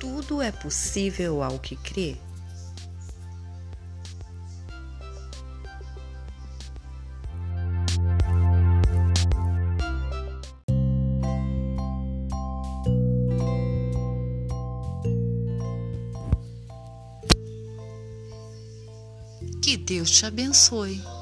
Tudo é possível ao que crê. Que Deus te abençoe.